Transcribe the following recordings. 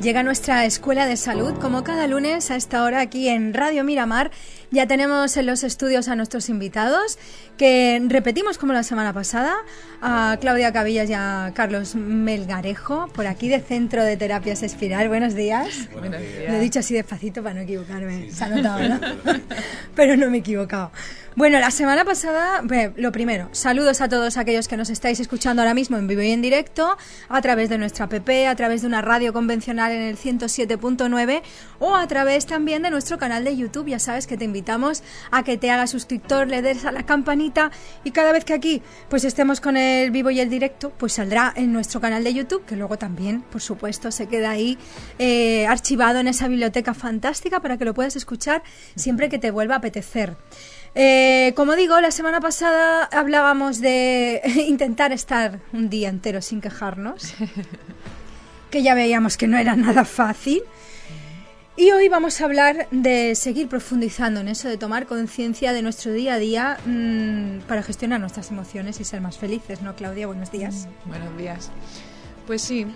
Llega nuestra escuela de salud, como cada lunes a esta hora aquí en Radio Miramar. Ya tenemos en los estudios a nuestros invitados, que repetimos como la semana pasada, a Claudia Cabillas y a Carlos Melgarejo, por aquí de Centro de Terapias Espiral. Buenos días. Buenos días. Lo he dicho así despacito para no equivocarme. Se ha notado, ¿no? Pero no me he equivocado. Bueno, la semana pasada, lo primero, saludos a todos aquellos que nos estáis escuchando ahora mismo en vivo y en directo, a través de nuestra app, a través de una radio convencional en el 107.9 o a través también de nuestro canal de YouTube. Ya sabes que te invitamos a que te hagas suscriptor, le des a la campanita y cada vez que aquí pues estemos con el vivo y el directo, pues saldrá en nuestro canal de YouTube, que luego también, por supuesto, se queda ahí eh, archivado en esa biblioteca fantástica para que lo puedas escuchar siempre que te vuelva a apetecer. Eh, como digo, la semana pasada hablábamos de intentar estar un día entero sin quejarnos, que ya veíamos que no era nada fácil. Y hoy vamos a hablar de seguir profundizando en eso, de tomar conciencia de nuestro día a día mmm, para gestionar nuestras emociones y ser más felices, ¿no, Claudia? Buenos días. Mm, buenos días. Pues sí,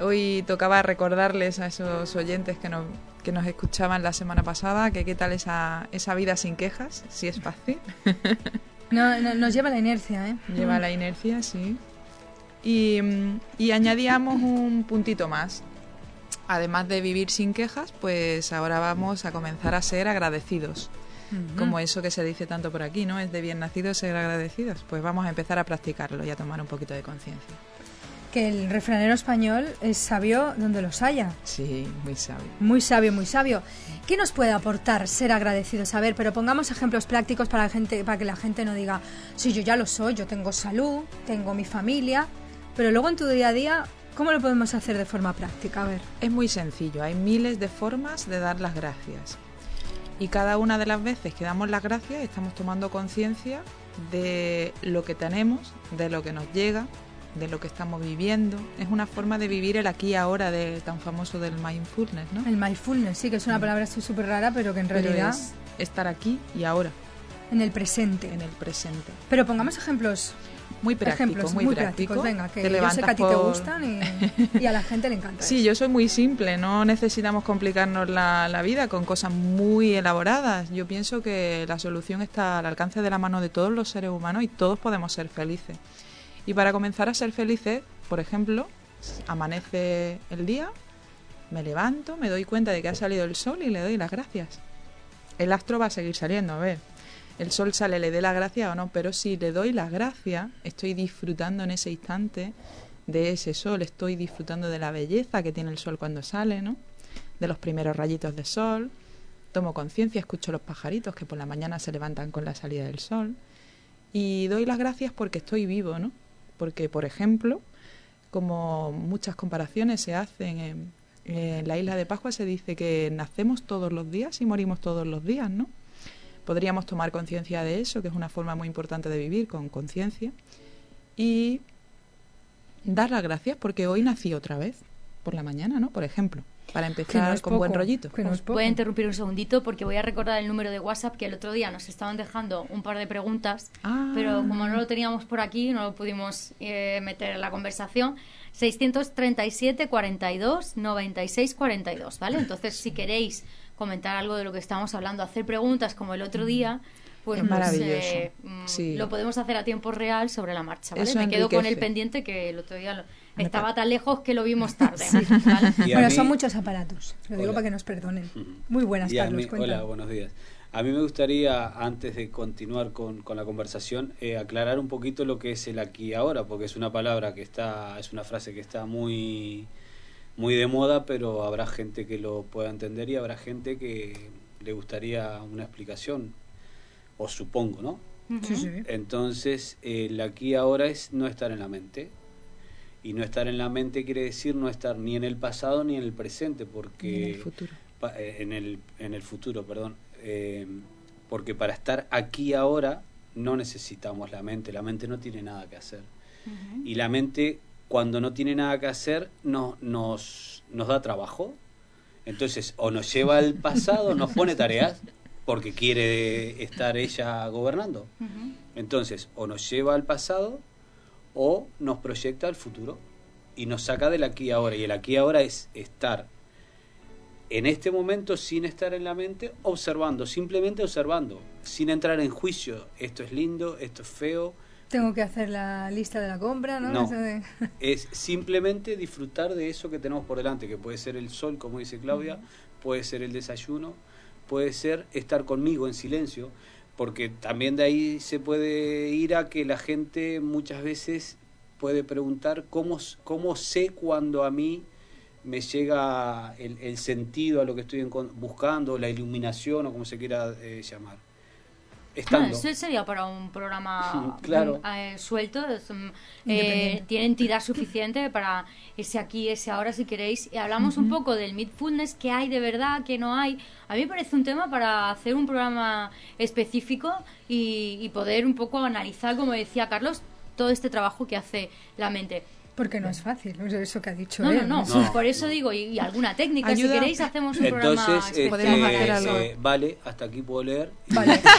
hoy tocaba recordarles a esos oyentes que nos, que nos escuchaban la semana pasada que qué tal esa, esa vida sin quejas, si es fácil. no, no, nos lleva la inercia, ¿eh? Lleva la inercia, sí. Y, y añadíamos un puntito más. Además de vivir sin quejas, pues ahora vamos a comenzar a ser agradecidos. Uh -huh. Como eso que se dice tanto por aquí, ¿no? Es de bien nacidos ser agradecidos. Pues vamos a empezar a practicarlo y a tomar un poquito de conciencia que el refranero español es sabio donde los haya. Sí, muy sabio. Muy sabio, muy sabio. ¿Qué nos puede aportar ser agradecidos? A ver, pero pongamos ejemplos prácticos para, la gente, para que la gente no diga, sí, yo ya lo soy, yo tengo salud, tengo mi familia, pero luego en tu día a día, ¿cómo lo podemos hacer de forma práctica? A ver. Es muy sencillo, hay miles de formas de dar las gracias. Y cada una de las veces que damos las gracias estamos tomando conciencia de lo que tenemos, de lo que nos llega, de lo que estamos viviendo. Es una forma de vivir el aquí y ahora de, tan famoso del mindfulness, ¿no? El mindfulness, sí, que es una mm. palabra súper rara, pero que en pero realidad... Es estar aquí y ahora. En el presente. En el presente. Pero pongamos ejemplos. Muy prácticos, ejemplos muy, muy prácticos. Venga, que te yo sé que a ti por... te gustan y, y, a la gente le encanta. Sí, eso. yo soy muy simple, no necesitamos complicarnos la, la, vida con cosas muy elaboradas. Yo pienso que la solución está al alcance de la mano de todos los seres humanos y todos podemos ser felices. Y para comenzar a ser felices, por ejemplo, amanece el día, me levanto, me doy cuenta de que ha salido el sol y le doy las gracias. El astro va a seguir saliendo, a ver. El sol sale, le dé las gracias o no, pero si le doy las gracias, estoy disfrutando en ese instante de ese sol, estoy disfrutando de la belleza que tiene el sol cuando sale, ¿no? De los primeros rayitos de sol, tomo conciencia, escucho los pajaritos que por la mañana se levantan con la salida del sol y doy las gracias porque estoy vivo, ¿no? Porque, por ejemplo, como muchas comparaciones se hacen en, en, la isla de Pascua, se dice que nacemos todos los días y morimos todos los días, ¿no? Podríamos tomar conciencia de eso, que es una forma muy importante de vivir con conciencia, y dar las gracias porque hoy nací otra vez, por la mañana, ¿no? Por ejemplo para empezar no con poco, buen rollito. Que no. Voy a interrumpir un segundito porque voy a recordar el número de WhatsApp que el otro día nos estaban dejando un par de preguntas, Ah. pero como no lo teníamos por aquí, no lo pudimos eh, meter en la conversación. 637 42 96 42, ¿vale? Entonces, si queréis comentar algo de lo que estamos hablando, hacer preguntas como el otro día, pues Es nos, maravilloso. eh, mm, Sí. lo podemos hacer a tiempo real sobre la marcha, ¿vale? Eso Me quedo con el pendiente que el otro día lo- estaba tan lejos que lo vimos tarde, a Bueno, mí- son muchos aparatos. Lo digo Hola. para que nos perdonen. Muy buenas, Carlos. mí- hola, buenos días. A mí me gustaría, antes de continuar con, con la conversación, eh, aclarar un poquito lo que es el aquí y ahora, porque es una palabra que está, es una frase que está muy, muy de moda, pero habrá gente que lo pueda entender y habrá gente que le gustaría una explicación, o supongo, ¿no? Sí, sí. Entonces, el aquí y ahora es no estar en la mente. Y no estar en la mente quiere decir no estar ni en el pasado ni en el presente, En porque el futuro. pa- eh, en el, en el futuro, perdón. Eh, porque para estar aquí ahora no necesitamos la mente, la mente no tiene nada que hacer. Y la mente, cuando no tiene nada que hacer, no, nos, nos da trabajo. Entonces, o nos lleva al pasado, nos pone tareas, porque quiere estar ella gobernando. Entonces, o nos lleva al pasado o nos proyecta al futuro y nos saca del aquí y ahora. Y el aquí y ahora es estar en este momento sin estar en la mente, observando, simplemente observando, sin entrar en juicio. Esto es lindo, esto es feo. Tengo que hacer la lista de la compra, ¿no? No. Eso de- Es simplemente disfrutar de eso que tenemos por delante, que puede ser el sol, como dice Claudia, puede ser el desayuno, puede ser estar conmigo en silencio, porque también de ahí se puede ir a que la gente muchas veces puede preguntar cómo, cómo sé cuando a mí me llega el, el sentido a lo que estoy buscando, la iluminación o como se quiera eh, llamar. Eso sería para un programa Claro. mm, eh, suelto. es, mm, eh, tiene entidad suficiente para ese aquí, ese ahora, si queréis. Y hablamos un poco del mindfulness, qué hay de verdad, qué no hay. A mí me parece un tema para hacer un programa específico y, y poder un poco analizar, como decía Carlos, todo este trabajo que hace la mente. Porque no es fácil, es eso que ha dicho No, él. no, no, No. por eso digo, y, y alguna técnica, Ayuda. si queréis hacemos un programa Entonces, especial. Podemos este, hacer algo. eh, vale, hasta aquí puedo leer. Vale.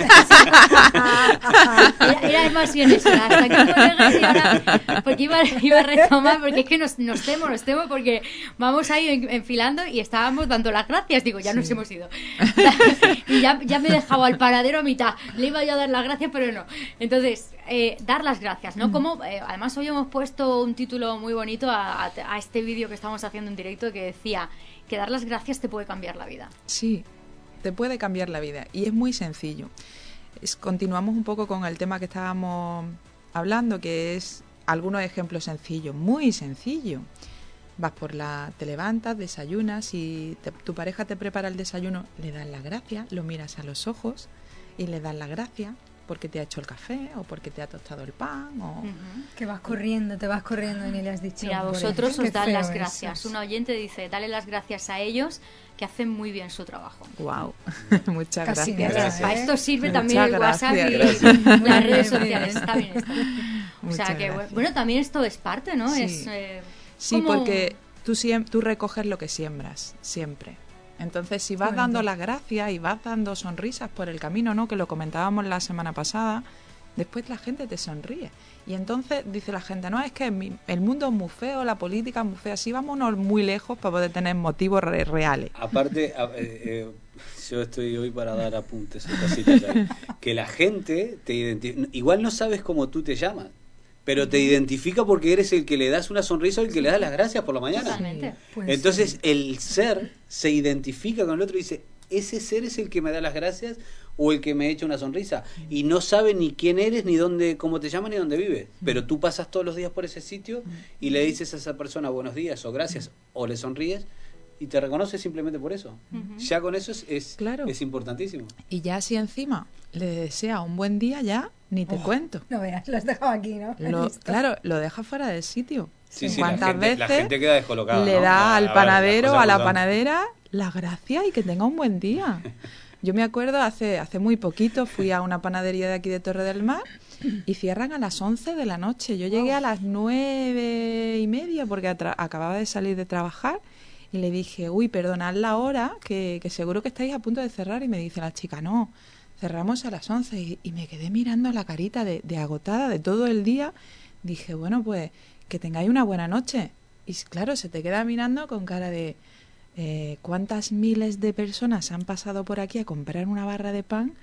Era, era más bien eso, hasta aquí no llegas y ahora, porque iba, iba a retomar, porque es que nos, nos temo, nos temo, porque vamos ahí en- enfilando y estábamos dando las gracias, digo, ya nos hemos ido. Y ya, ya me he dejado al paradero a mitad, le iba yo a dar las gracias, pero no. Entonces, eh, dar las gracias, ¿no? Como, eh, además hoy hemos puesto un título muy bonito a, a- a este vídeo que estamos haciendo en directo que decía que dar las gracias te puede cambiar la vida. Sí, te puede cambiar la vida y es muy sencillo. Es- continuamos un poco con el tema que estábamos hablando, que es algunos ejemplos sencillos, muy sencillo. Vas por la, te levantas, desayunas y te- tu pareja te prepara el desayuno, le das las gracias, lo miras a los ojos y le das las gracias porque te ha hecho el café o porque te ha tostado el pan o. Que vas corriendo, te vas corriendo y ni le has dicho. Mira, por vosotros os dan las gracias. Un oyente dice, dale las gracias a ellos que hacen muy bien su trabajo. wow, muchas Casi gracias. Gracias. Para esto sirve Muchas también el WhatsApp y gracias. las redes sociales. Está bien, está bien. O Muchas sea que, bueno, gracias. bueno, también esto es parte, ¿no? Sí. Es, eh, Sí, como- porque tú, siem- tú recoges lo que siembras, siempre. Entonces, si vas dando las gracias y vas dando sonrisas por el camino, ¿no? Que lo comentábamos la semana pasada, después la gente te sonríe. Y entonces dice la gente, no, es que el mundo es muy feo, la política es muy fea, así vámonos muy lejos para poder tener motivos re- reales. Aparte, a- eh, eh, yo estoy hoy para dar apuntes cositas. Que la gente te identifica. Igual no sabes cómo tú te llamas, pero te identifica porque eres el que le das una sonrisa o el que le das las gracias por la mañana. Totalmente. Pues Entonces el ser se identifica con el otro y dice, ese ser es el que me da las gracias o el que me echa una sonrisa. Y no sabe ni quién eres, ni dónde, cómo te llaman, ni dónde vives. Pero tú pasas todos los días por ese sitio y le dices a esa persona buenos días o gracias o le sonríes y te reconoce simplemente por eso. Ya con eso es, es, Claro. es importantísimo. Y ya si encima le desea un buen día, ya ni te cuento. No veas, lo has dejado aquí, ¿no? Lo- claro, lo deja fuera del sitio. Sí, sí, la ¿Cuántas gente- la veces gente queda descolocada, le ¿no? da al panadero, a la panadera, las gracias y que tenga un buen día? Yo me acuerdo hace, hace muy poquito fui a una panadería de aquí de Torre del Mar y cierran a las 11 de la noche. Yo llegué a las nueve y media porque acababa de salir de trabajar y le dije, uy, perdonad la hora, que, que seguro que estáis a punto de cerrar. Y me dice la chica, no, cerramos a las 11. Y, y me quedé mirando la carita de, agotada de todo el día. Dije, bueno, pues que tengáis una buena noche. Y claro, se te queda mirando con cara de eh, cuántas miles de personas han pasado por aquí a comprar una barra de pan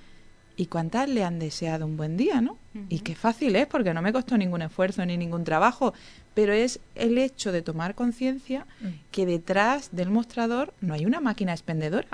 y cuántas le han deseado un buen día, ¿no? Y qué fácil es, porque no me costó ningún esfuerzo ni ningún trabajo, pero es el hecho de tomar conciencia Mm. que detrás del mostrador no hay una máquina expendedora,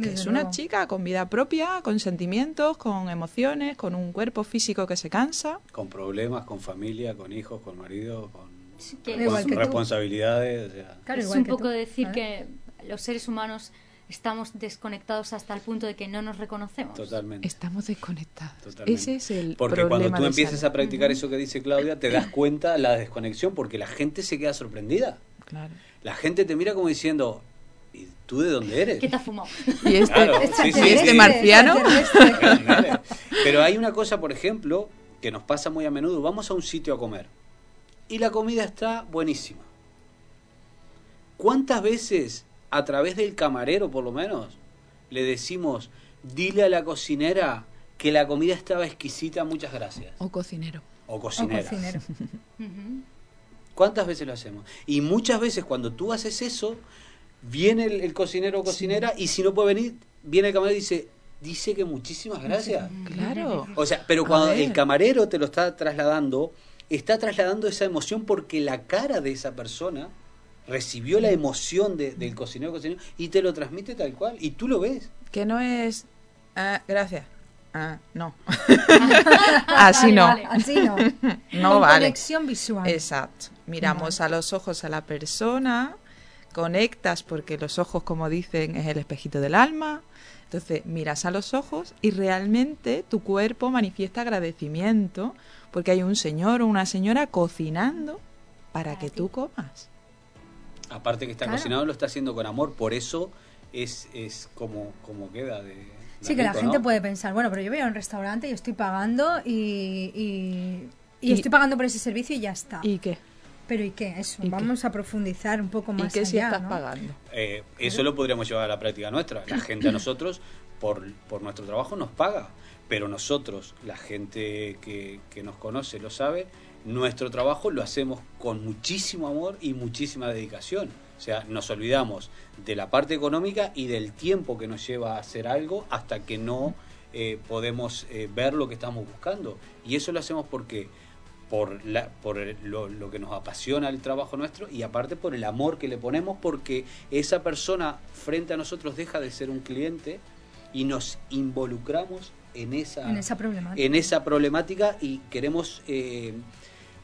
que es una luego. chica con vida propia, con sentimientos, con emociones, con un cuerpo físico que se cansa. Con problemas, con familia, con hijos, con marido, con, Sí, que con Igual que tú. responsabilidades. o sea. Claro, es igual un que poco tú, decir que los seres humanos estamos desconectados hasta el punto de que no nos reconocemos. Totalmente. Estamos desconectados. Totalmente. Ese es el Porque problema cuando tú empiezas a practicar eso que dice Claudia, te das cuenta de la desconexión porque la gente se queda sorprendida. Claro. La gente te mira como diciendo, ¿y tú de dónde eres? ¿Qué te has fumado? Y este, Claro, Este sí, sí, y este sí. marciano. extraterrestre. Pero hay una cosa, por ejemplo, que nos pasa muy a menudo. Vamos a un sitio a comer y la comida está buenísima. ¿Cuántas veces, a través del camarero por lo menos, le decimos, dile a la cocinera que la comida estaba exquisita, muchas gracias? O cocinero. O O cocinera. cocinero. Ujú. ¿Cuántas veces lo hacemos? Y muchas veces cuando tú haces eso, viene el, el cocinero o cocinera y si no puede venir, viene el camarero y dice, dice que muchísimas gracias. Claro. O sea, pero cuando el camarero te lo está trasladando, está trasladando esa emoción porque la cara de esa persona recibió la emoción de- del cocinero cocinero y te lo transmite tal cual y tú lo ves. Que no es. Ah, gracias. Ah, no. Así no. Vale, Así no. No Con vale. conexión visual. Exacto. Miramos a los ojos a la persona, conectas porque los ojos, como dicen, es el espejito del alma. Entonces miras a los ojos y realmente tu cuerpo manifiesta agradecimiento porque hay un señor o una señora cocinando para Para que ti. tú comas. Aparte que está Claro. cocinado, lo está haciendo con amor, por eso es, es como, como queda de... de Sí, que la gente ¿no? puede pensar, bueno, pero yo voy a un restaurante y estoy pagando y, y, y Y- estoy pagando por ese servicio y ya está. ¿Y qué? pero ¿y qué? Eso, ¿Y qué? vamos a profundizar un poco ¿Y más qué si allá, estás ¿no? pagando? Eh, eso lo podríamos llevar a la práctica nuestra. La gente a nosotros, por, por nuestro trabajo, nos paga. Pero nosotros, la gente que, que nos conoce lo sabe, nuestro trabajo lo hacemos con muchísimo amor y muchísima dedicación. O sea, nos olvidamos de la parte económica y del tiempo que nos lleva a hacer algo hasta que no eh, podemos eh, ver lo que estamos buscando. Y eso lo hacemos porque por, la, por el- lo, lo que nos apasiona el trabajo nuestro y aparte por el amor que le ponemos porque esa persona frente a nosotros deja de ser un cliente y nos involucramos en esa, En esa problemática. en esa problemática y queremos eh,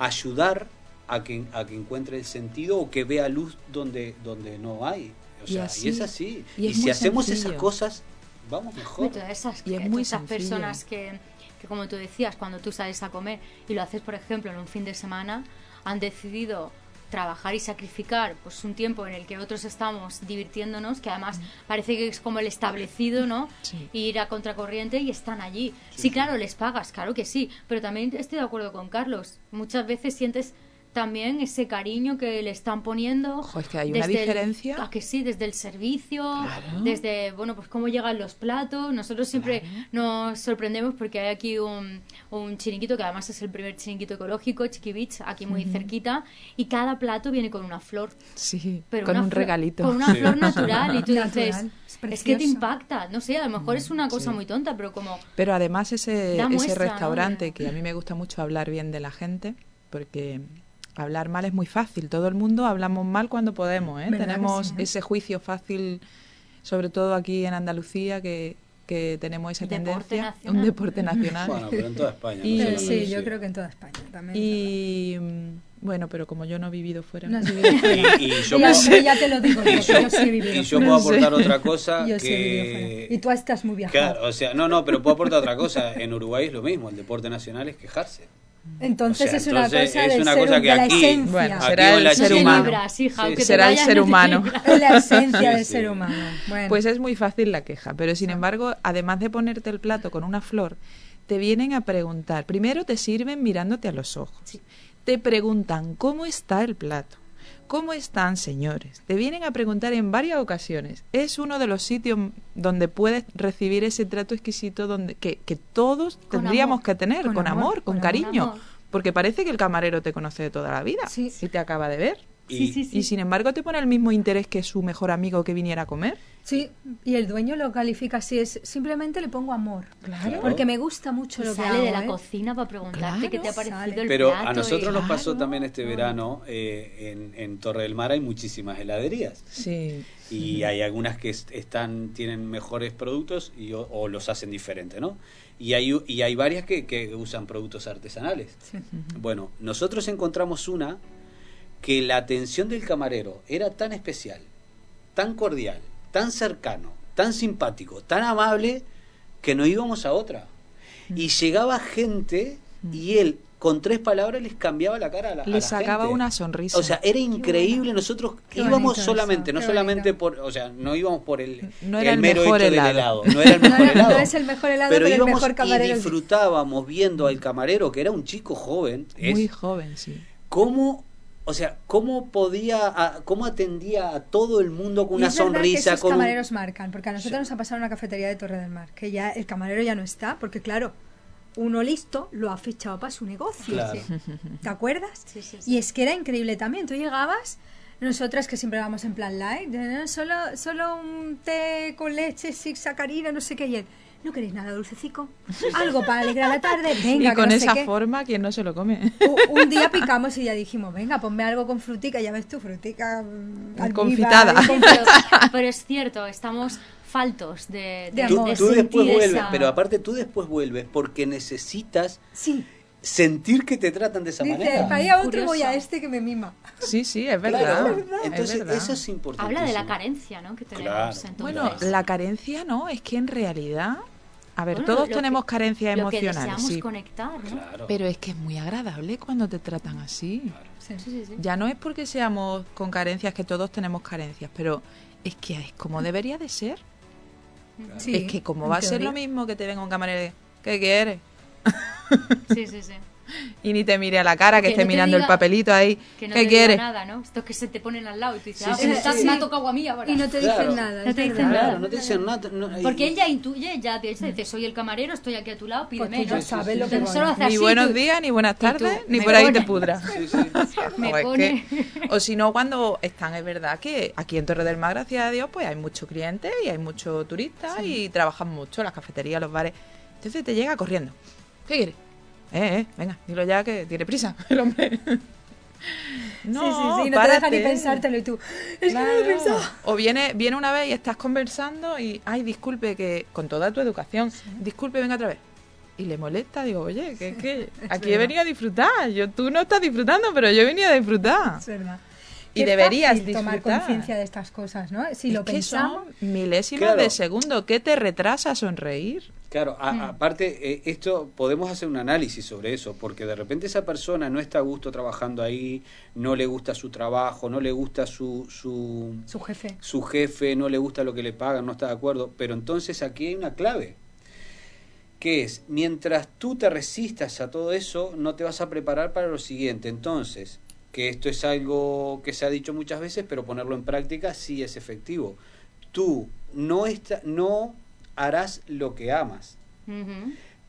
ayudar a que, a que encuentre el sentido o que vea luz donde, donde no hay. O Y sea, y, así- es así. y si hacemos sencillo. esas cosas, vamos mejor. Todas esas, Y es que- muy esas personas que, que, como tú decías, cuando tú sales a comer y lo haces, por ejemplo, en un fin de semana, han decidido trabajar y sacrificar pues un tiempo en el que otros estamos divirtiéndonos, que además parece que es como el establecido, ¿no? Sí. Ir a contracorriente y están allí. Sí, claro, les pagas, claro que sí, pero también estoy de acuerdo con Carlos. Muchas veces sientes también ese cariño que le están poniendo. Ojo, es que hay una el- diferencia. a que sí, desde el servicio, Claro. desde, bueno, pues cómo llegan los platos. Nosotros siempre Claro. nos sorprendemos porque hay aquí un, un chiringuito, que además es el primer chiringuito ecológico, Chiqui Beach, aquí muy cerquita, y cada plato viene con una flor. Sí, Pero con un flor- regalito. Con una Sí. flor natural. Y tú Natural, dices, es es, que te impacta. No sé, a lo mejor es una cosa muy tonta, pero como... Pero además ese, ese restaurante, que a mí me gusta mucho hablar bien de la gente, porque hablar mal es muy fácil. Todo el mundo hablamos mal cuando podemos. ¿eh? ¿Verdad que Tenemos sí, eh? ese juicio fácil, sobre todo aquí en Andalucía, que, que tenemos esa Deporte tendencia. nacional. Un deporte nacional. Bueno, pero en toda España. Y- no Pero solamente, sí, yo creo que en toda España también. y mm, bueno, pero como yo no he vivido fuera. No has vivido fuera. Y, y yo ya, puedo- ya te lo digo, porque yo sí he vivido y yo puedo No sé. aportar otra cosa Yo sí he vivido que... fuera. Y tú estás muy viajado. Claro, o sea, no, no, pero puedo aportar otra cosa. En Uruguay es lo mismo, el deporte nacional es quejarse. Entonces O sea, es una entonces cosa, es una ser- cosa que de la aquí- esencia. Bueno, Aquí será el ser humano. libras, hija, Sí, aunque te será el ser humano. la esencia Sí, del sí. ser humano. Bueno, Pues es muy fácil la queja, pero sin embargo, además de ponerte el plato con una flor, te vienen a preguntar. Primero te sirven mirándote a los ojos. Sí. Te preguntan cómo está el plato. ¿Cómo están, señores? Te vienen a preguntar en varias ocasiones. Es uno de los sitios donde puedes recibir ese trato exquisito donde que, que todos Con tendríamos amor. que tener, Con con, amor, con cariño. Amor. Porque parece que el camarero te conoce de toda la vida Sí. y te acaba de ver. Y, Sí, sí, sí. Y sin embargo te pone el mismo interés que su mejor amigo que viniera a comer. sí, y el dueño lo califica así, es simplemente le pongo amor. Claro. Porque me gusta mucho lo que sale hago, de la ¿eh? cocina para preguntarte Claro, qué te ha parecido sale. el Pero plato. a nosotros y- nos pasó Claro. también este verano eh, en, en Torre del Mar hay muchísimas heladerías Sí. y hay algunas que est- están tienen mejores productos y, o, o los hacen diferente, ¿no? Y hay, u- y hay varias que, que usan productos artesanales. Sí. Bueno, nosotros encontramos una que la atención del camarero era tan especial, tan cordial, tan cercano, tan simpático, tan amable, que no íbamos a otra. Y llegaba gente y él con tres palabras les cambiaba la cara a la, a Le la sacaba gente. una sonrisa. O sea, era increíble. Nosotros Qué íbamos solamente, eso, no qué solamente bonito. por, o sea, no íbamos por el, No era el mero mejor hecho helado. del helado. No era el mejor no, helado. no es el mejor helado, pero pero el íbamos mejor camarero. y disfrutábamos viendo al camarero, que era un chico joven, es, Muy joven, sí. cómo, o sea, cómo podía, a- cómo atendía a todo el mundo con Y una es verdad que sonrisa, esos con un- camareros marcan, porque a nosotros Sí. nos ha pasado en una cafetería de Torre del Mar, que ya el camarero ya no está, porque claro, uno listo lo ha fichado para su negocio. Claro. ¿Te acuerdas? Sí, sí, sí. Y es que era increíble también. Tú llegabas, nosotras que siempre vamos en plan light, de, "No, solo, solo un té con leche, sin sacarina, no sé qué. Y él, ¿no queréis nada dulcecico? Algo para alegrar la tarde. Venga, y que con sé esa qué". forma, ¿quién no se lo come? U- Un día picamos y ya dijimos, venga, ponme algo con frutica, ya ves tú, frutica mm, Confitada. con- pero, pero es cierto, estamos faltos de, De Tú, amor. tú después vuelves, esa- pero aparte tú después vuelves porque necesitas Sí, sentir que te tratan de esa dice, manera. para ir a otro Curioso. voy a este que me mima. Sí, sí, es Claro. verdad. es Entonces, verdad. eso es importante. Habla de la carencia, ¿no? Que tenemos. Claro. entonces. Bueno, la carencia no, es que en realidad, a ver, Bueno, todos lo tenemos que- carencia lo que emocional, deseamos sí, conectar, ¿no? Claro. pero es que es muy agradable cuando te tratan así. Sí. Sí, sí, sí. Ya no es porque seamos con carencias, que todos tenemos carencias, pero es que es como debería de ser. Sí, es que como va a ser lo mismo que te venga un camarero, y, ¿qué quieres? Sí, sí, sí. Y ni te mire a la cara, que, Que esté no te mirando el papelito ahí, Que no ¿qué te diga quieres? nada, ¿no? Estos que se te ponen al lado y tú dices, Sí, ah, sí, pues sí, estás- sí. me ha tocado a mí ahora. Y no te Claro. dicen nada. No te dicen nada. Claro, no te dicen nada. no- Porque él ya intuye, ya piensa, dice, soy el camarero, estoy aquí a tu lado, pídeme. Porque ya ¿no? lo que Entonces, voy solo hace Ni así, buenos tú- días, ni buenas tú, tardes, ni por ahí te pudras. Me pone- o si no, cuando están, es verdad que aquí en Torre del Mar, gracias a Dios, pues hay muchos clientes y hay muchos turistas y trabajan mucho, las cafeterías, los bares. Entonces te llega corriendo. ¿Qué quieres? Eh, eh, venga, dilo ya que tiene prisa el hombre. No, sí, sí, sí, no te deja ni párate. pensártelo y tú. Es que no Claro. lo he pensado. O viene, viene una vez y estás conversando y, ay, disculpe, que con toda tu educación, disculpe, venga otra vez. Y le molesta, digo, oye, que es que aquí he verdad. venido a disfrutar. Yo, tú no estás disfrutando, pero yo he venido a disfrutar. Es verdad. Y Qué deberías fácil tomar disfrutar. conciencia de estas cosas, ¿no? Si Es lo que pensamos. son milésimas Claro. de segundo. ¿Qué te retrasa sonreír? Claro, a- Mm. aparte, eh, esto podemos hacer un análisis sobre eso, porque de repente esa persona no está a gusto trabajando ahí, no le gusta su trabajo, no le gusta su, su, Su jefe. su jefe, no le gusta lo que le pagan, no está de acuerdo, pero entonces aquí hay una clave, que es, mientras tú te resistas a todo eso, no te vas a preparar para lo siguiente. Entonces, que esto es algo que se ha dicho muchas veces, pero ponerlo en práctica sí es efectivo. Tú no, está, no harás lo que amas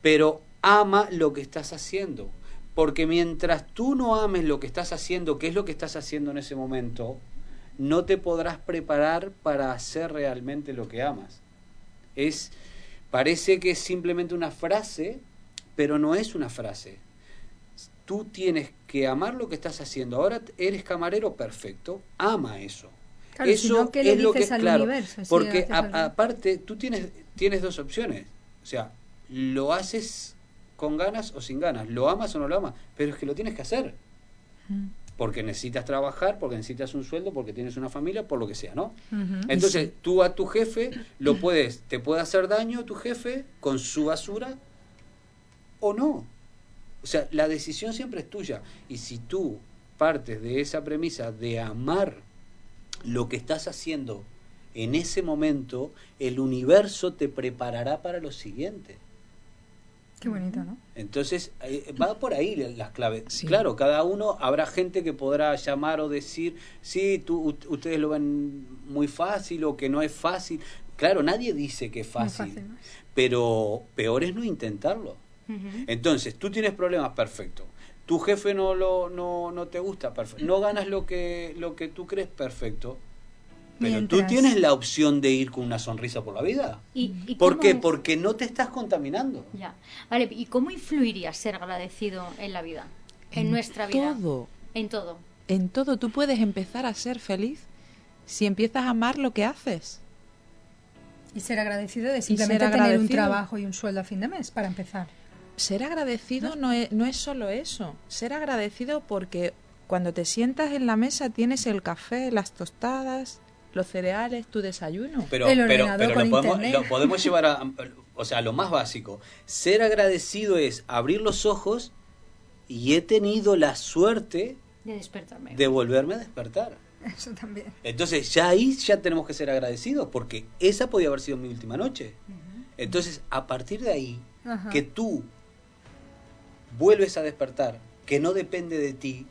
pero ama lo que estás haciendo. Porque mientras tú no ames lo que estás haciendo, que es lo que estás haciendo en ese momento, no te podrás preparar para hacer realmente lo que amas. Es parece que es simplemente una frase, pero no es una frase. Tú tienes que amar lo que estás haciendo. Ahora eres camarero perfecto, ama eso. Claro, si no, ¿qué le es lo que al claro, universo? Porque a- aparte tú tienes tienes dos opciones. O sea, lo haces con ganas o sin ganas, lo amas o no lo amas, pero es que lo tienes que hacer. Porque necesitas trabajar, porque necesitas un sueldo, porque tienes una familia, por lo que sea, ¿no? Entonces, tú a tu jefe lo puedes, te puede hacer daño tu jefe con su basura o no. O sea, la decisión siempre es tuya. Y si tú partes de esa premisa de amar lo que estás haciendo en ese momento, el universo te preparará para lo siguiente. Qué bonito, ¿no? Entonces, eh, va por ahí la- las claves. Sí. Claro, cada uno, habrá gente que podrá llamar o decir, sí, tú, ustedes lo ven muy fácil o que no es fácil. Claro, nadie dice que es fácil, fácil, ¿no? pero peor es no intentarlo. Entonces, tú tienes problemas, perfecto. Tu jefe no lo no, no te gusta, perfecto. No ganas lo que lo que tú crees, perfecto. Pero tú Mientras- tienes la opción de ir con una sonrisa por la vida. ¿Y, y ¿Por qué? Porque no te estás contaminando. Ya. Vale, ¿y cómo influiría ser agradecido en la vida? En, nuestra vida. Todo. En todo. En todo. Tú puedes empezar a ser feliz si empiezas a amar lo que haces. Y ser agradecido de simplemente ser tener un agradecido. trabajo y un sueldo a fin de mes, para empezar. Ser agradecido no es, no es solo eso. Ser agradecido porque cuando te sientas en la mesa tienes el café, las tostadas, los cereales, tu desayuno. Pero, El ordenador pero lo, podemos, internet. lo podemos llevar a, o sea, lo más básico. Ser agradecido es abrir los ojos y he tenido la suerte De despertarme. de volverme a despertar. Eso también. Entonces ya ahí ya tenemos que ser agradecidos porque esa podía haber sido mi última noche. Entonces a partir de ahí Ajá. que tú vuelves a despertar, que no depende de ti,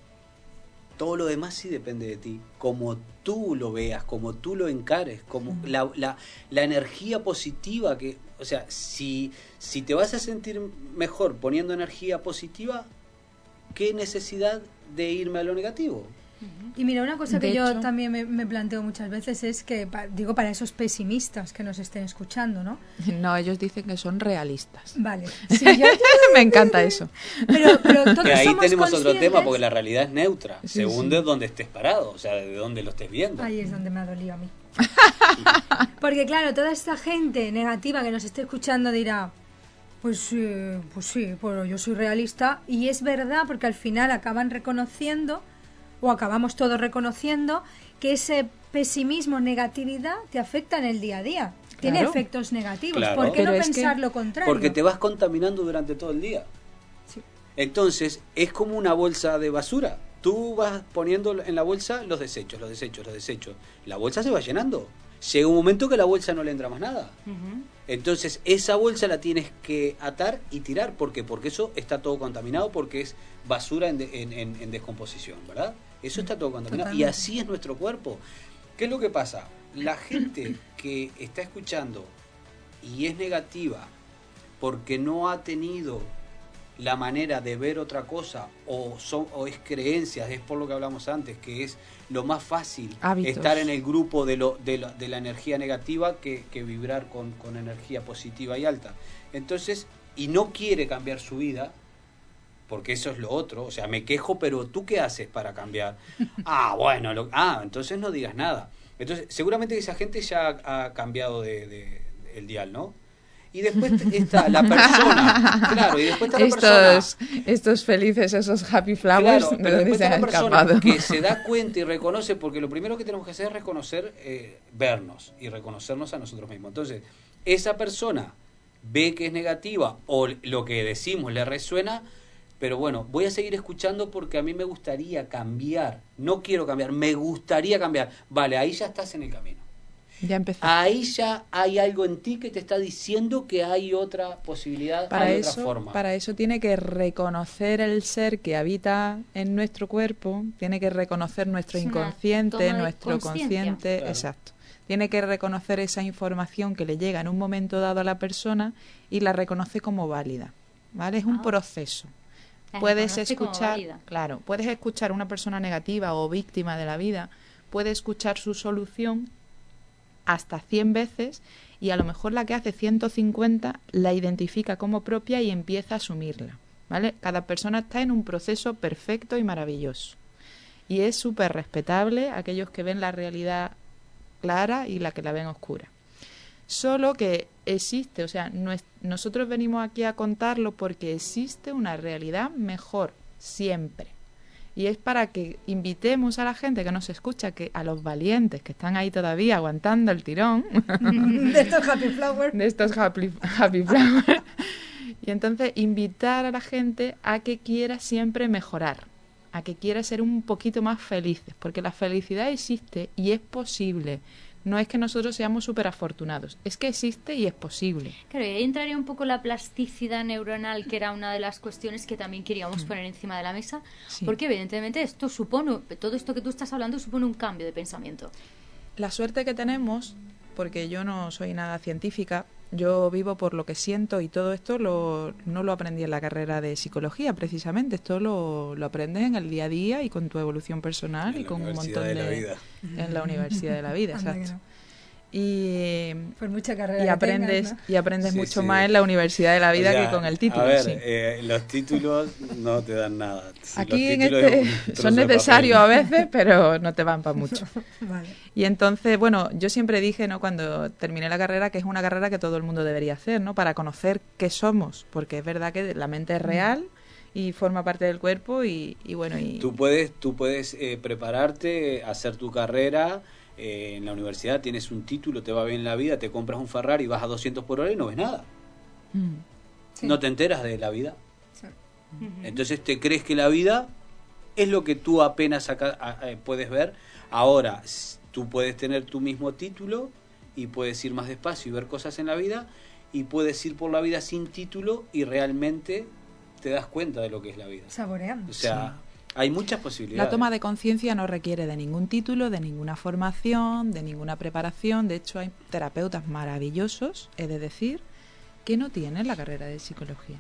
todo lo demás sí depende de ti, como tú lo veas, como tú lo encares, como la, la, la energía positiva que, o sea, si, si te vas a sentir mejor poniendo energía positiva, ¿qué necesidad de irme a lo negativo? Y mira, una cosa que De yo hecho- también me, me planteo muchas veces es que, pa- digo, para esos pesimistas que nos estén escuchando, ¿no? No, ellos dicen que son realistas. Vale. Sí, yo- Me encanta eso. pero, pero todos Que ahí somos tenemos otro tema porque la realidad es neutra, Sí, según sí. de donde estés parado, o sea, de donde lo estés viendo. Ahí es donde me ha dolido a mí. Porque claro, toda esta gente negativa que nos esté escuchando dirá, pues sí, pues sí, pues yo soy realista. Y es verdad porque al final acaban reconociendo, o acabamos todos reconociendo, que ese pesimismo, negatividad, te afecta en el día a día. Tiene efectos negativos. Claro. ¿Por qué Pero no que- pensar lo contrario? Porque te vas contaminando durante todo el día. Sí. Entonces, es como una bolsa de basura. Tú vas poniendo en la bolsa los desechos, los desechos, los desechos. La bolsa se va llenando. Llega un momento que la bolsa no le entra más nada. Entonces, esa bolsa la tienes que atar y tirar. ¿Por qué? Porque eso está todo contaminado, porque es basura en, de- en- en- en descomposición, ¿verdad? Eso está todo contaminado. Y así es nuestro cuerpo. ¿Qué es lo que pasa? La gente que está escuchando y es negativa porque no ha tenido la manera de ver otra cosa o, son, o es creencias, es por lo que hablamos antes, que es lo más fácil Hábitos. estar en el grupo de, lo, de, la, de la energía negativa que, que vibrar con, con energía positiva y alta. Entonces, y no quiere cambiar su vida, porque eso es lo otro, o sea, me quejo, pero tú qué haces para cambiar? Ah, bueno, lo- ah, entonces no digas nada. Entonces, seguramente esa gente ya ha, cambiado de, de- el dial, ¿no? Y después está la persona, claro, y después está la persona Estos, felices, esos happy flowers, Claro, ¿de pero después se está la persona escapado? que se da cuenta y reconoce, porque lo primero que tenemos que hacer es reconocer, eh, vernos y reconocernos a nosotros mismos. Entonces, esa persona ve que es negativa o lo que decimos le resuena, pero bueno, voy a seguir escuchando porque a mí me gustaría cambiar. No quiero cambiar, me gustaría cambiar. Vale, ahí ya estás en el camino. Ya empezó. Ahí ya hay algo en ti que te está diciendo que hay otra posibilidad, para hay eso, otra forma. para eso tiene que reconocer el ser que habita en nuestro cuerpo, tiene que reconocer nuestro Es inconsciente, nuestro consciente, Claro. exacto. Tiene que reconocer esa información que le llega en un momento dado a la persona y la reconoce como válida, ¿vale? Es un Ah. proceso. Puedes escuchar, claro, puedes escuchar a una persona negativa o víctima de la vida, puede escuchar su solución hasta 100 veces y a lo mejor la que hace 150 la identifica como propia y empieza a asumirla, ¿vale? Cada persona está en un proceso perfecto y maravilloso. Y es súper respetable aquellos que ven la realidad clara y la que la ven oscura. Solo que existe, o sea, nosotros venimos aquí a contarlo porque existe una realidad mejor, siempre. Y es para que invitemos a la gente que nos escucha, que a los valientes que están ahí todavía aguantando el tirón de estos happy flowers. de estos happy, happy flowers. Y entonces invitar a la gente a que quiera siempre mejorar, a que quiera ser un poquito más felices, porque la felicidad existe y es posible. No es que nosotros seamos súper afortunados, es que existe y es posible. Claro, y ahí entraría un poco la plasticidad neuronal, que era una de las cuestiones que también queríamos poner encima de la mesa, Mm. Sí. porque evidentemente esto supone, todo esto que tú estás hablando supone un cambio de pensamiento. La suerte que tenemos, porque yo no soy nada científica, yo vivo por lo que siento y todo esto lo, no lo aprendí en la carrera de psicología, precisamente. Esto lo, lo aprendes en el día a día y con tu evolución personal En y con un montón de de. la vida. En la universidad de la vida, exacto. Y, Por mucha carrera y que aprendes, tengas, y aprendes Sí, mucho sí. más en la universidad de la vida O sea, que con el título. A ver, sí. eh, los títulos no te dan nada. Si Aquí en este son necesarios a veces, pero no te van para mucho. Y entonces, bueno, yo siempre dije, ¿no? Cuando terminé la carrera, que es una carrera que todo el mundo debería hacer, ¿no? Para conocer qué somos, porque es verdad que la mente es real y forma parte del cuerpo y, y bueno, y Tú puedes, tú puedes eh, prepararte, hacer tu carrera, eh, en la universidad tienes un título, te va bien en la vida, te compras un Ferrari, vas a 200 por hora y no ves nada. Mm. No te enteras de la vida. Entonces te crees que la vida es lo que tú apenas acá, eh, puedes ver. Ahora, tú puedes tener tu mismo título y puedes ir más despacio y ver cosas en la vida y puedes ir por la vida sin título y realmente te das cuenta de lo que es la vida. Saboreando. O sea, hay muchas posibilidades. La toma de conciencia no requiere de ningún título, de ninguna formación, de ninguna preparación. De hecho, hay terapeutas maravillosos, he de decir, que no tienen la carrera de psicología.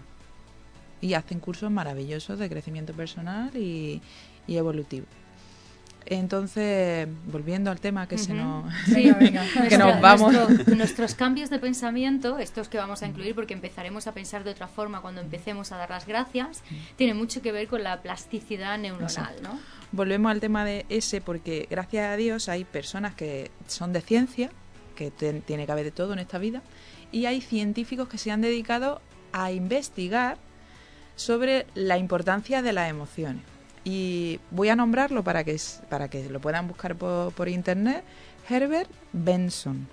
Y hacen cursos maravillosos de crecimiento personal y, y evolutivo. Entonces, volviendo al tema que se nos, que nos vamos. nuestro- nuestros cambios de pensamiento, estos que vamos a incluir porque empezaremos a pensar de otra forma cuando empecemos a dar las gracias, tienen mucho que ver con la plasticidad neuronal, ¿no? Volvemos al tema de ese porque gracias a Dios hay personas que son de ciencia, que tiene que haber de todo en esta vida, y hay científicos que se han dedicado a investigar sobre la importancia de las emociones. Y voy a nombrarlo para que, para que lo puedan buscar por, por internet, Herbert Benson.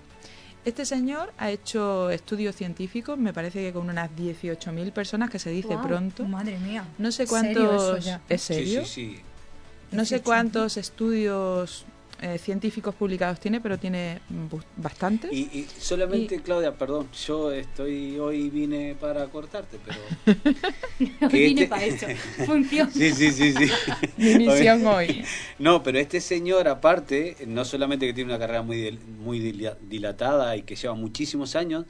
Este señor ha hecho estudios científicos, me parece que con unas 18.000 personas, que se dice pronto. Madre mía. No sé ¿Serio eso cuántos... ya? ¿Es serio? sí, sí. No sé 18.000. cuántos estudios eh, científicos publicados tiene, pero tiene bu- bastantes. Y, y solamente, Claudia, perdón, yo estoy hoy vine para cortarte, pero... Hoy vine este- para eso. Función. Sí, sí, sí, sí. Mi misión hoy. No, pero este señor, aparte, no solamente que tiene una carrera muy, dil- muy dila- dilatada y que lleva muchísimos años,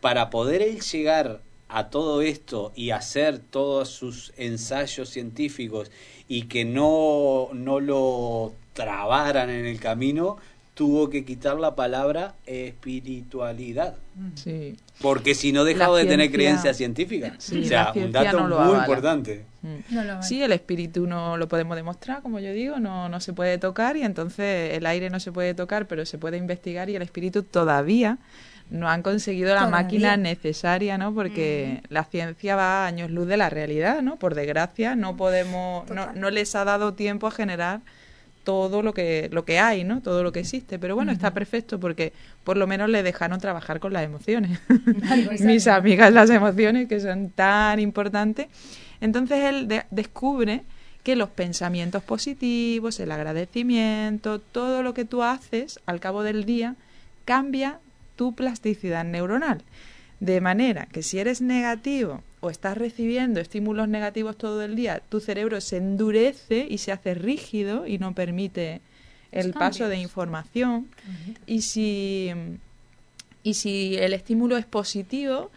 para poder él llegar a todo esto y hacer todos sus ensayos científicos y que no, no lo trabaran en el camino, tuvo que quitar la palabra espiritualidad. Sí. Porque si no dejaba de tener ciencia- creencia científica. Sí, o sea, un dato no lo muy avala. importante. Mm. No lo. Sí, el espíritu no lo podemos demostrar, como yo digo, no, no se puede tocar y entonces el aire no se puede tocar, pero se puede investigar y el espíritu todavía no han conseguido la Todavía. máquina necesaria, ¿no? Porque la ciencia va a años luz de la realidad, ¿no? Por desgracia, no podemos, no, no les ha dado tiempo a generar todo lo que lo que hay, ¿no? Todo lo que existe, pero bueno, está perfecto porque por lo menos le dejaron trabajar con las emociones. Mis amigas las emociones que son tan importantes. Entonces él de- descubre que los pensamientos positivos, el agradecimiento, todo lo que tú haces al cabo del día cambia tu plasticidad neuronal. De manera que si eres negativo o estás recibiendo estímulos negativos todo el día, tu cerebro se endurece y se hace rígido y no permite el paso de información. Y si, y si el estímulo es positivo,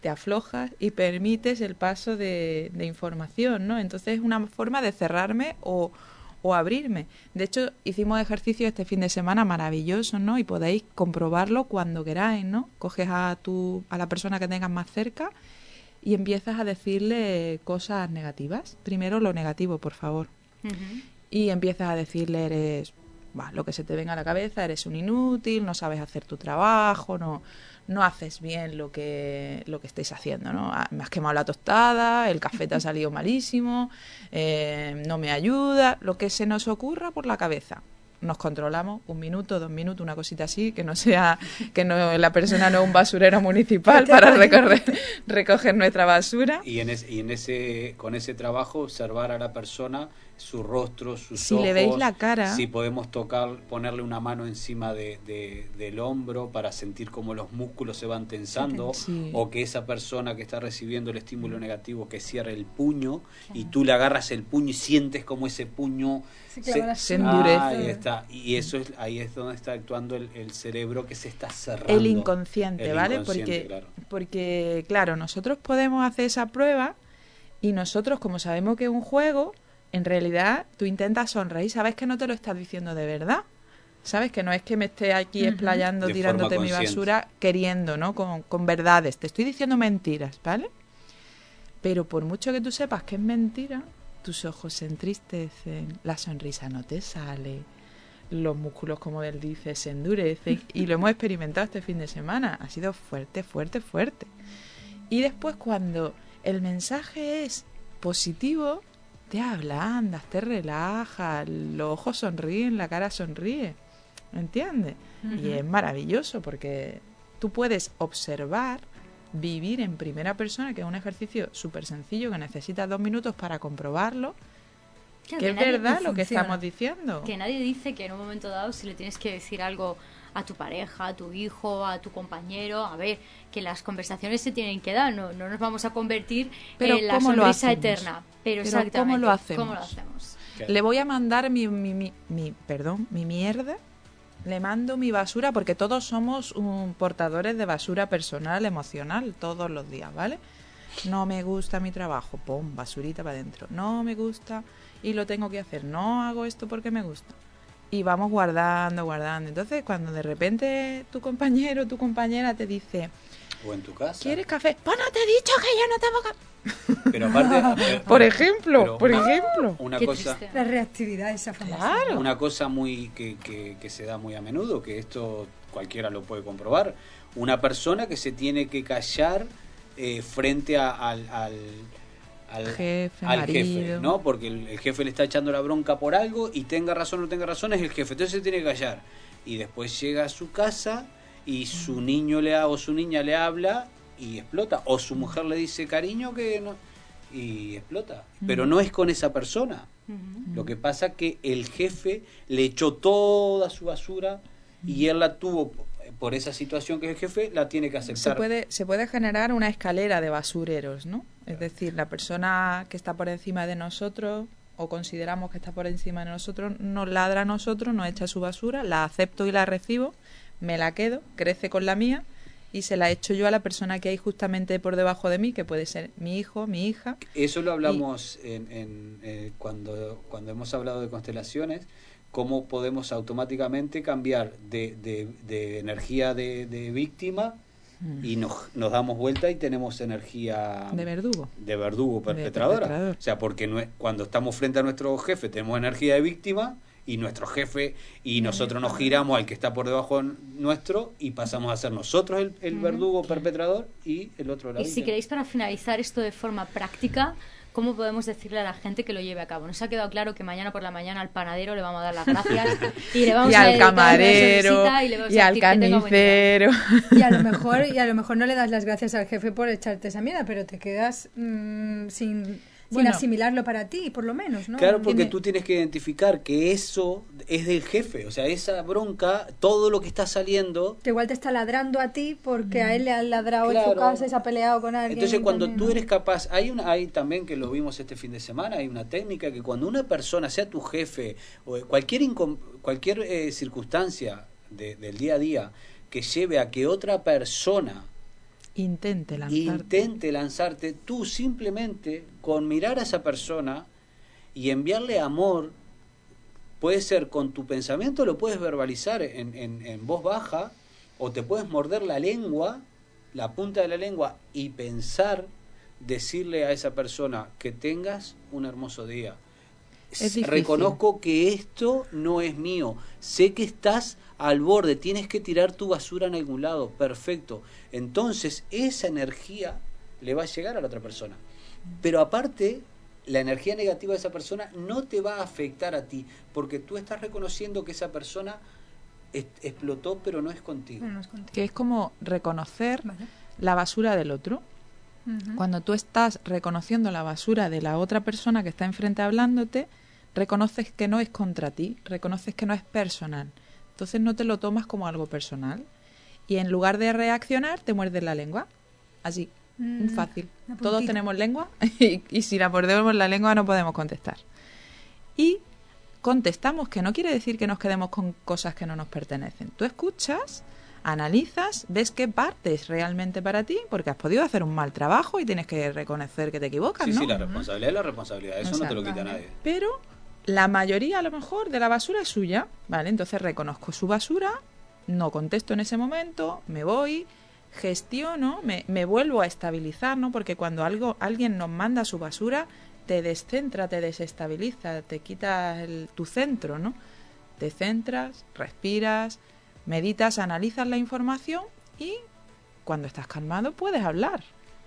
te aflojas y permites el paso de, de información, ¿no? Entonces es una forma de cerrarme o, o abrirme. De hecho, hicimos ejercicio este fin de semana maravilloso, ¿no? Y podéis comprobarlo cuando queráis, ¿no? Coges a, tu, a la persona que tengas más cerca y empiezas a decirle cosas negativas. Primero lo negativo, por favor y empiezas a decirle eres bah, lo que se te venga a la cabeza, eres un inútil, no sabes hacer tu trabajo, no no haces bien lo que lo que estáis haciendo, ¿no? Ah, Me has quemado la tostada, el café te ha salido malísimo, eh, no me ayuda, lo que se nos ocurra por la cabeza. Nos controlamos un minuto, dos minutos, una cosita así, que no sea, que no la persona no es un basurero municipal para recorrer, recoger nuestra basura. Y en, ese, y en ese, con ese trabajo observar a la persona, su rostro, sus Si ojos. le veis la cara- Si podemos tocar, ponerle una mano encima de, de- del hombro para sentir cómo los músculos se van tensando. Sí. O que esa persona que está recibiendo el estímulo negativo que cierre el puño y tú le agarras el puño y sientes como ese puño Se endurece. Ah, ahí está. Y eso es, ahí es donde está actuando el, el cerebro que se está cerrando. el inconsciente, El ¿vale? inconsciente, porque, claro. porque, claro, nosotros podemos hacer esa prueba y nosotros, como sabemos que es un juego, en realidad tú intentas sonreír, sabes que no te lo estás diciendo de verdad. Sabes que no es que me esté aquí Ujú. explayando, De tirándote mi basura, queriendo, ¿no? Con, con verdades. Te estoy diciendo mentiras, ¿vale? Pero por mucho que tú sepas que es mentira, tus ojos se entristecen, la sonrisa no te sale, los músculos, como él dice, se endurecen. Y lo hemos experimentado este fin de semana. Ha sido fuerte, fuerte, fuerte. Y después cuando el mensaje es positivo, te ablandas, te relajas, los ojos sonríen, la cara sonríe. ¿entiendes? Y es maravilloso porque tú puedes observar, vivir en primera persona, que es un ejercicio súper sencillo que necesitas dos minutos para comprobarlo. que es verdad lo que estamos diciendo. Que nadie dice que en un momento dado si le tienes que decir algo a tu pareja, a tu hijo, a tu compañero, a ver, que las conversaciones se tienen que dar, no, no nos vamos a convertir en la sonrisa eterna. Pero, exactamente, ¿cómo lo hacemos? Le voy a mandar mi, mi, mi, perdón, mi mierda le mando mi basura porque todos somos un, portadores de basura personal, emocional, todos los días, ¿vale? No me gusta mi trabajo, pum, basurita para adentro. No me gusta y lo tengo que hacer. No hago esto porque me gusta. Y vamos guardando, guardando. Entonces, cuando de repente tu compañero, tu compañera te dice, o en tu casa. ¿Quieres café? Pues no te he dicho que yo no tengo café. Pero aparte, por ejemplo, por ejemplo, una cosa, la reactividad esa famosa. Claro. Una cosa muy que, que, se da muy a menudo, que esto cualquiera lo puede comprobar. Una persona que se tiene que callar eh, frente al, al, al, jefe, al jefe, ¿no? Porque el, el, jefe le está echando la bronca por algo y tenga razón o no tenga razón es el jefe. Entonces se tiene que callar. Y después llega a su casa y su niño le o su niña le habla y explota. O su mujer le dice cariño que no y explota. Pero no es con esa persona. Lo que pasa que el jefe le echó toda su basura y él la tuvo por esa situación que es el jefe la tiene que aceptar se puede se puede generar una escalera de basureros no es decir la persona que está por encima de nosotros o consideramos que está por encima de nosotros nos ladra a nosotros nos echa su basura la acepto y la recibo me la quedo, crece con la mía y se la echo yo a la persona que hay justamente por debajo de mí, que puede ser mi hijo, mi hija. Eso lo hablamos en, eh, cuando, cuando hemos hablado de constelaciones, cómo podemos automáticamente cambiar de, de, energía de, víctima mm. y nos, nos, damos vuelta y tenemos energía de verdugo. de verdugo perpetradora. o sea porque no cuando estamos frente a nuestro jefe tenemos energía de víctima y nuestro jefe y nosotros nos giramos al que está por debajo nuestro y pasamos a ser nosotros el, verdugo perpetrador y el otro la Y si queréis para finalizar esto de forma práctica, ¿cómo podemos decirle a la gente que lo lleve a cabo? Nos ha quedado claro que mañana por la mañana al panadero le vamos a dar las gracias y le vamos y al camarero y, al carnicero y a lo mejor y a lo mejor no le das las gracias al jefe por echarte esa mierda, pero te quedas mm, sin sin asimilarlo para ti, por lo menos, ¿no? Claro, porque tú tienes que identificar que eso es del jefe, o sea, esa bronca, todo lo que está saliendo... Que igual te está ladrando a ti porque a él le han ladrado en su casa y se ha peleado con alguien. Entonces, cuando tú eres capaz, hay, una, hay también que lo vimos este fin de semana, hay una técnica que cuando una persona, sea tu jefe, o cualquier, cualquier eh, circunstancia del día a día, que lleve a que otra persona Intente lanzarte. Intente lanzarte tú simplemente con mirar a esa persona y enviarle amor. Puede ser con tu pensamiento, lo puedes verbalizar en, en, voz baja, o te puedes morder la lengua, la punta de la lengua, y pensar, decirle a esa persona que tengas un hermoso día. Reconozco que esto no es mío. Sé que estás al borde, tienes que tirar tu basura en algún lado. Perfecto entonces esa energía le va a llegar a la otra persona. Pero aparte, la energía negativa de esa persona no te va a afectar a ti, porque tú estás reconociendo que esa persona explotó, pero no es contigo. Que es como reconocer la basura del otro. Cuando tú estás reconociendo la basura de la otra persona que está enfrente hablándote, reconoces que no es contra ti, reconoces que no es personal. Entonces no te lo tomas como algo personal, y en lugar de reaccionar te muerdes la lengua. Así, mm, fácil. Todos tenemos lengua y, si la mordemos la lengua no podemos contestar. Y contestamos, que no quiere decir que nos quedemos con cosas que no nos pertenecen. Tú escuchas, analizas, ves qué parte es realmente para ti, porque has podido hacer un mal trabajo y tienes que reconocer que te equivocas, sí, Sí, la responsabilidad es la responsabilidad, eso no te lo quita nadie. Pero la mayoría, a lo mejor, de la basura es suya, ¿vale? Entonces reconozco su basura, no contesto en ese momento, me voy, gestiono, me, me vuelvo a estabilizar, ¿no? Porque cuando algo, alguien nos manda su basura, te descentra, te desestabiliza, te quita tu centro, ¿no? Te centras, respiras, meditas, analizas la información y cuando estás calmado puedes hablar.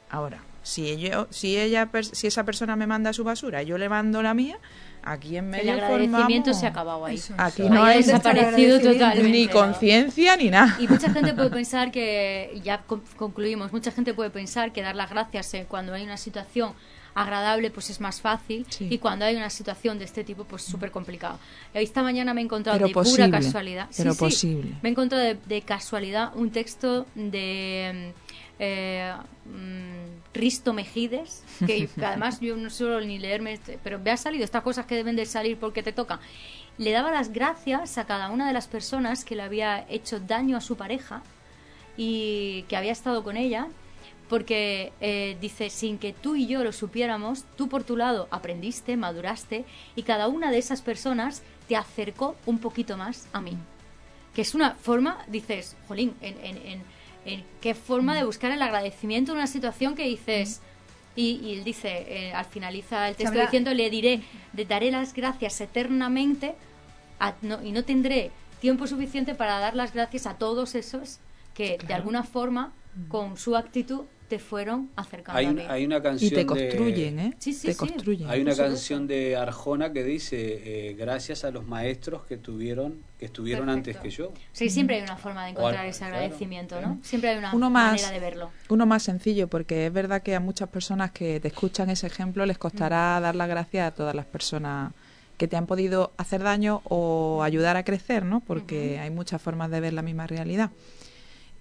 Ahora, si ella, si ella, si esa persona me manda su basura yo le mando la mía, aquí en medio el agradecimiento se ha acabado ahí. Aquí no hay desaparecido totalmente. Ni conciencia ni nada. Y mucha gente puede pensar que, ya concluimos, mucha gente puede pensar que dar las gracias eh, cuando hay una situación agradable pues es más fácil y cuando hay una situación de este tipo pues súper complicado. Esta mañana me he encontrado de pura casualidad. Pero posible. me he encontrado de, casualidad un texto de eh, mm, Risto Mejides, que, además yo no suelo ni leerme, este, pero me ha salido estas cosas que deben de salir porque te tocan. Le daba las gracias a cada una de las personas que le había hecho daño a su pareja y que había estado con ella porque eh, dice, sin que tú y yo lo supiéramos, tú por tu lado aprendiste, maduraste y cada una de esas personas te acercó un poquito más a mí. Que es una forma, dices, jolín, en, en, en, qué forma de buscar el agradecimiento en una situación que dices... Y, él dice, eh, al finalizar el texto diciendo, le diré, le daré las gracias eternamente y no tendré tiempo suficiente para dar las gracias a todos esos que de alguna forma, con su actitud, te fueron acercando hay, a mí. Hay una canción y te construyen, ¿eh? Sí, sí, te construyen. Hay una canción de Arjona que dice, eh, gracias a los maestros que tuvieron que estuvieron antes que yo. Sí, siempre hay una forma de encontrar ese agradecimiento, ¿no? Siempre hay una manera de verlo. Uno más sencillo, porque es verdad que a muchas personas que te escuchan ese ejemplo les costará dar las gracias a todas las personas que te han podido hacer daño o ayudar a crecer, ¿no? Porque hay muchas formas de ver la misma realidad.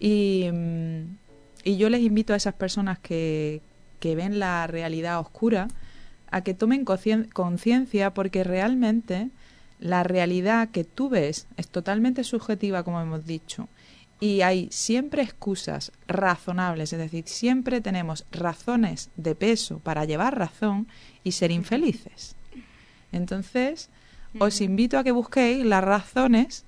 Y... Mm, y yo les invito a esas personas que, que ven la realidad oscura a que tomen conciencia porque realmente la realidad que tú ves es totalmente subjetiva, como hemos dicho, y hay siempre excusas razonables, es decir, siempre tenemos razones de peso para llevar razón y ser infelices. Entonces, os invito a que busquéis las razones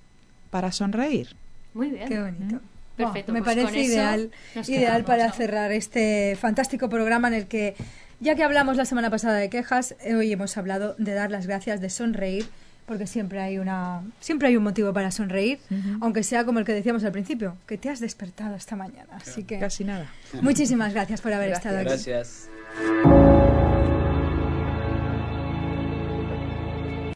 para sonreír. Muy bien. Qué bonito. Perfecto, me pues parece ideal, ideal para cerrar este fantástico programa en el que, ya que hablamos la semana pasada de quejas, hoy hemos hablado de dar las gracias, de sonreír, porque siempre hay una siempre hay un motivo para sonreír, aunque sea como el que decíamos al principio, que te has despertado esta mañana. Así que casi nada. Muchísimas gracias por haber estado aquí. Gracias.